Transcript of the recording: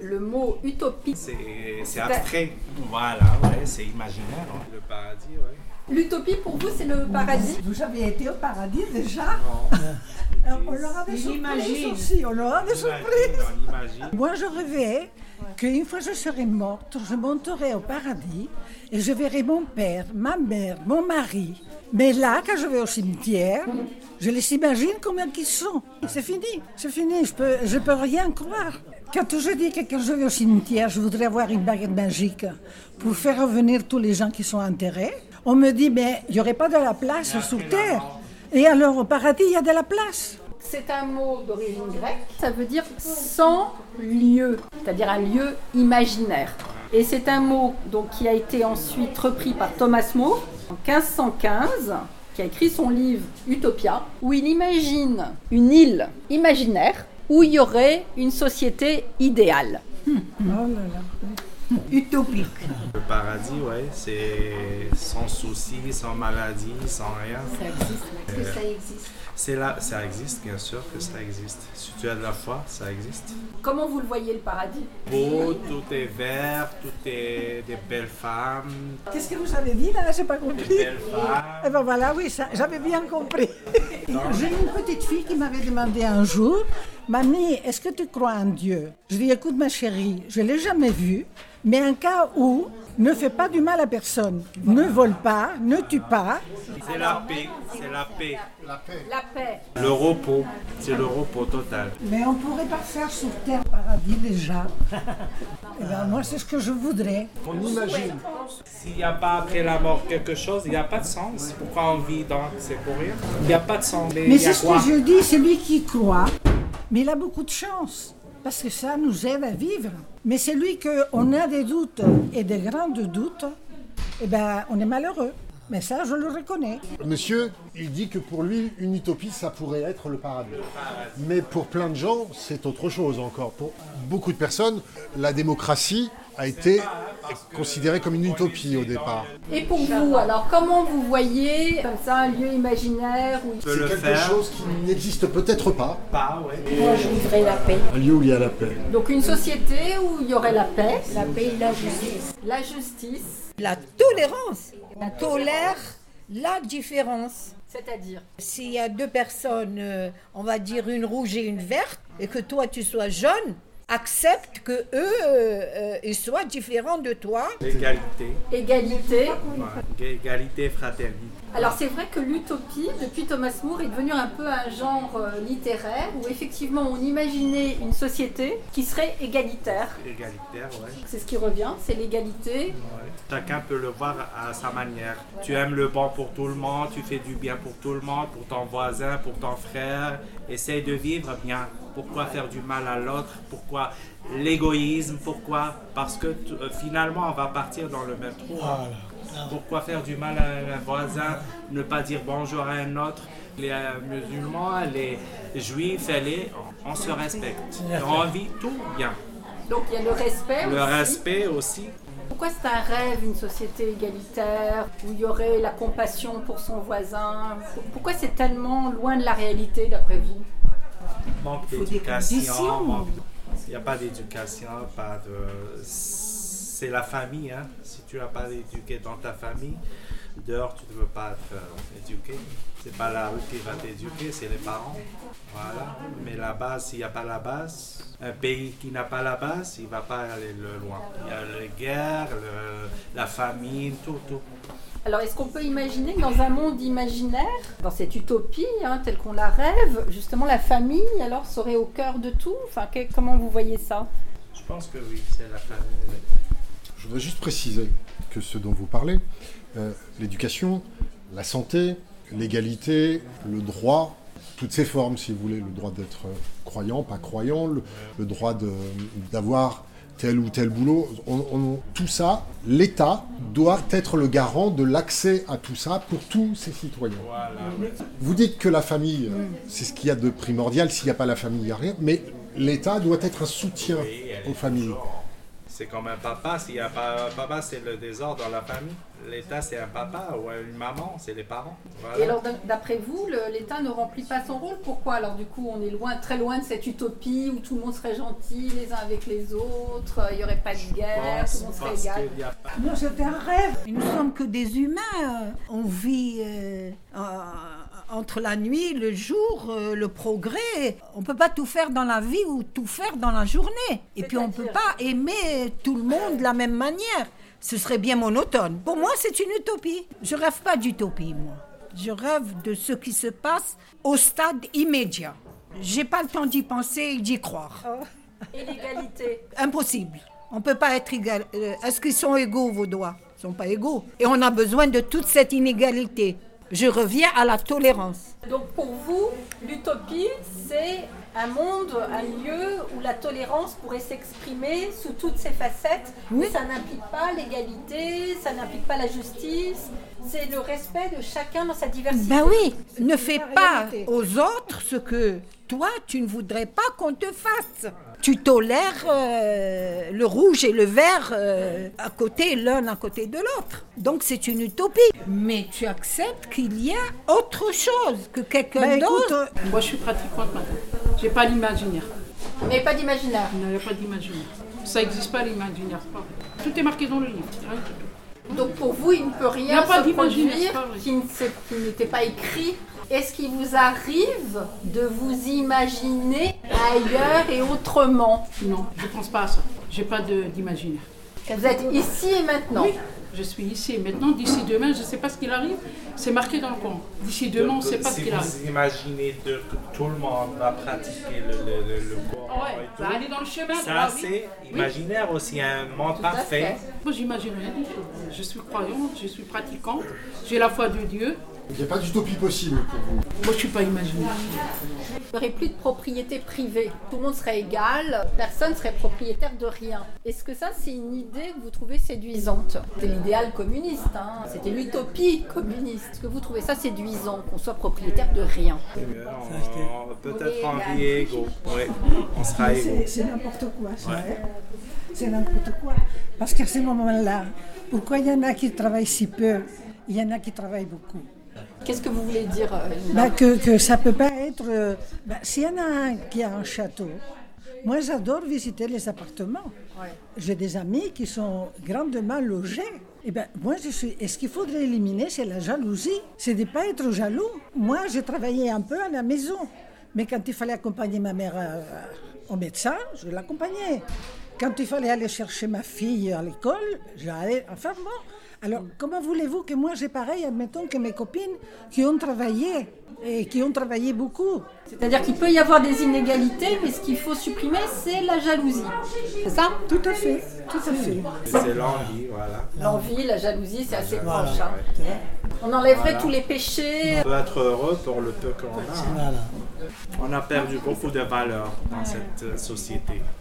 Le mot utopie, C'est abstrait. Voilà, ouais, c'est imaginaire. hein. Le paradis, ouais. l'utopie pour vous c'est le paradis? Vous avez été au paradis déjà? Alors, On aura des surprises aussi, on aura des surprises. On imagine. Moi, je rêvais qu'une fois je serai morte, je monterai au paradis et je verrai mon père, ma mère, mon mari. Mais là, quand je vais au cimetière, je les imagine combien qu'ils sont. C'est fini, c'est fini, je peux, je peux rien croire. Quand je dis que quand je vais au cimetière, je voudrais avoir une baguette magique pour faire revenir tous les gens qui sont enterrés, on me dit, mais il n'y aurait pas de la place sur Terre. Et alors, au paradis, il y a de la place. C'est un mot d'origine grecque, ça veut dire sans lieu, c'est-à-dire un lieu imaginaire. Et c'est un mot donc, qui a été ensuite repris par Thomas More en 1515, qui a écrit son livre Utopia, où il imagine une île imaginaire où il y aurait une société idéale. Oh là là. Utopique. Le paradis, ouais, c'est sans souci, sans maladie, sans rien. Ça existe. Est-ce que ça existe? C'est là, ça existe, bien sûr que ça existe. Si tu as de la foi, ça existe. Comment vous le voyez le paradis? Beau, tout est vert, tout est des belles femmes, Qu'est-ce que vous avez dit là? J'ai pas des compris. belles femmes. Eh ben voilà, oui, ça, j'avais bien compris. J'ai une petite fille qui m'avait demandé un jour, Mamie, est-ce que tu crois en Dieu? Je lui ai dit, écoute ma chérie, je ne l'ai jamais vu, mais un cas où ne fais pas du mal à personne. Ne vole pas, ne tue pas. C'est la paix, c'est la paix. La paix. Le repos, c'est le repos total. Mais on pourrait pas faire sur Terre paradis déjà. Eh ben, moi, c'est ce que je voudrais. On imagine. S'il n'y a pas après la mort quelque chose, il n'y a pas de sens. Pourquoi on vit donc C'est pour rien. Il n'y a pas de sens. Mais, Mais il y a c'est ce quoi? que je dis, celui qui croit, mais il a beaucoup de chance, parce que ça nous aide à vivre. Mais celui qu'on a des doutes et des grands doutes, eh ben, on est malheureux. Mais ça, je le reconnais. Monsieur, il dit que pour lui, une utopie, ça pourrait être le paradis. Mais pour plein de gens, c'est autre chose encore. Pour beaucoup de personnes, la démocratie a été considérée comme une utopie au départ. Et pour vous, alors comment vous voyez comme ça un lieu imaginaire où C'est quelque faire chose qui n'existe peut-être pas. Pas, ouais. Moi, je voudrais la paix. Un lieu où il y a la paix. Donc une société où il y aurait la paix, La paix et la justice. la justice, La tolérance. On tolère la différence. c'est-à-dire S'il y a deux personnes, euh, on va dire une rouge et une verte, et que toi tu sois jaune, accepte que eux, euh, euh, ils soient différents de toi. L'égalité. égalité. Ouais. Égalité, fraternité. Alors c'est vrai que l'utopie, depuis Thomas More, est devenu un peu un genre euh, littéraire où effectivement on imaginait une société qui serait égalitaire. Égalitaire, ouais. C'est ce qui revient, c'est l'égalité. Ouais. Chacun peut le voir à sa manière. Tu aimes le bon pour tout le monde, tu fais du bien pour tout le monde, pour ton voisin, pour ton frère. Essaye de vivre bien. Pourquoi faire du mal à l'autre Pourquoi l'égoïsme Pourquoi Parce que euh, finalement, on va partir dans le même trou. hein. Pourquoi faire du mal à un voisin Ne pas dire bonjour à un autre? Les euh, musulmans, les juifs, les, on se respecte. On vit tout bien. Donc il y a le respect. Le aussi. respect aussi. Pourquoi c'est un rêve, une société égalitaire, où il y aurait la compassion pour son voisin? Pourquoi c'est tellement loin de la réalité d'après vous? Manque d'éducation. Il n'y a pas d'éducation, pas de. C'est la famille. Hein. Si tu n'as pas éduqué dans ta famille, dehors tu ne veux pas être euh, éduqué. C'est pas la rue qui va t'éduquer, c'est les parents. Voilà. Mais la base, s'il n'y a pas la base, un pays qui n'a pas la base, il ne va pas aller le loin. Il y a les guerres, le- la famine, tout, tout. Alors est-ce qu'on peut imaginer que dans un monde imaginaire, dans cette utopie hein, telle qu'on la rêve, justement la famille alors serait au cœur de tout? Enfin, que- comment vous voyez ça? Je pense que oui, c'est la famille. Je voudrais juste préciser que ce dont vous parlez, euh, l'éducation, la santé, l'égalité, le droit, toutes ces formes, si vous voulez, le droit d'être euh, croyant, pas croyant, le, le droit d'avoir tel ou tel boulot, on- on- tout ça, l'État doit être le garant de l'accès à tout ça pour tous ses citoyens. Voilà. Vous dites que la famille, c'est ce qu'il y a de primordial, s'il n'y a pas la famille, il n'y a rien, mais l'État doit être un soutien aux familles. C'est comme un papa. S'il y a pas un papa, c'est le désordre dans la famille. L'État, c'est un papa ou une maman, c'est les parents. Voilà. Et alors, d'après vous, l'État ne remplit pas son rôle? Pourquoi? Alors, du coup, on est loin, très loin de cette utopie où tout le monde serait gentil les uns avec les autres, il n'y aurait pas de guerre, tout le monde serait égal. pas- Non, c'était un rêve. Nous ne sommes que des humains. euh, On vit euh, euh, entre la nuit, le jour, euh, le progrès. On ne peut pas tout faire dans la vie ou tout faire dans la journée. Et puis on ne peut pas aimer tout le monde de la même manière. Ce serait bien monotone. Pour moi, c'est une utopie. Je rêve pas d'utopie, moi. Je rêve de ce qui se passe au stade immédiat. J'ai pas le temps d'y penser et d'y croire. Et l'égalité Impossible. On ne peut pas être égal. euh, Est-ce qu'ils sont égaux, vos doigts Ils ne sont pas égaux. Et on a besoin de toute cette inégalité. Je reviens à la tolérance. Donc, pour vous, l'utopie, c'est un monde, un lieu où la tolérance pourrait s'exprimer sous toutes ses facettes. Oui. Ça n'implique pas l'égalité, ça n'implique pas la justice, c'est le respect de chacun dans sa diversité. Ben oui, ne fais pas réalité. aux autres ce que toi, tu ne voudrais pas qu'on te fasse. Tu tolères euh, le rouge et le vert euh, à côté, l'un à côté de l'autre. Donc c'est une utopie. Mais tu acceptes qu'il y a autre chose que quelqu'un Ben, écoute, d'autre. euh, Moi, je suis pratiquante maintenant. J'ai pas l'imaginaire. Mais pas d'imaginaire. Il n'y a pas d'imaginaire. Ça n'existe pas l'imaginaire. Tout est marqué dans le livre. rien du tout. Donc pour vous, il ne peut Il y a rien pas se produire pas vrai. qui ne s'est- qui n'était pas écrit. Est-ce qu'il vous arrive de vous imaginer ailleurs et autrement Non, je pense pas à ça. J'ai pas de- d'imaginaire. Vous êtes ici et maintenant. Oui, je suis ici. Et maintenant, d'ici demain, je ne sais pas ce qu'il arrive. C'est marqué dans le coin. D'ici demain, on ne sait pas ce si qu'il arrive. vous imaginez de- que tout le monde va pratiquer le, le, le, le Coran Ouais, et tout, va aller dans le chemin. ça oui. c'est imaginaire aussi, un monde à parfait. fait. Moi, j'imagine rien. Je suis croyante, je suis pratiquante, j'ai la foi de Dieu. Il n'y a pas d'utopie possible pour vous. Moi, je ne suis pas imaginaire. Il n'y aurait plus de propriété privée. Tout le monde serait égal, personne serait propriétaire de rien. Est-ce que ça, c'est une idée que vous trouvez séduisante C'était l'idéal communiste, hein. c'était l'utopie communiste. Est-ce que vous trouvez ça séduisant, qu'on soit propriétaire de rien Peut-être en vie égaux. On sera égaux. C'est c'est n'importe quoi, ça. C'est n'importe quoi. Parce qu'à ce moment-là, pourquoi il y en a qui travaillent si peu? Il y en a qui travaillent beaucoup. Qu'est-ce que vous voulez dire euh, Ben, que, que ça peut pas être. euh, ben, S'il y en a un qui a un château, moi j'adore visiter les appartements. J'ai des amis qui sont grandement logés. Et ben, moi, je suis. Et ce qu'il faudrait éliminer, c'est la jalousie. C'est de ne pas être jaloux. Moi, j'ai travaillé un peu à la maison. Mais quand il fallait accompagner ma mère euh, au médecin, je l'accompagnais. Quand il fallait aller chercher ma fille à l'école, j'allais. Enfin bon. Alors, comment voulez-vous que moi j'ai pareil, admettons que mes copines qui ont travaillé et qui ont travaillé beaucoup? C'est-à-dire qu'il peut y avoir des inégalités, mais ce qu'il faut supprimer, c'est la jalousie. C'est ça? Tout à fait, tout à fait. C'est l'envie, voilà. L'envie, la jalousie, c'est assez proche. hein. On enlèverait Voilà. tous les péchés. On peut être heureux pour le peu qu'on a. hein. On a perdu beaucoup de valeurs dans cette euh, société.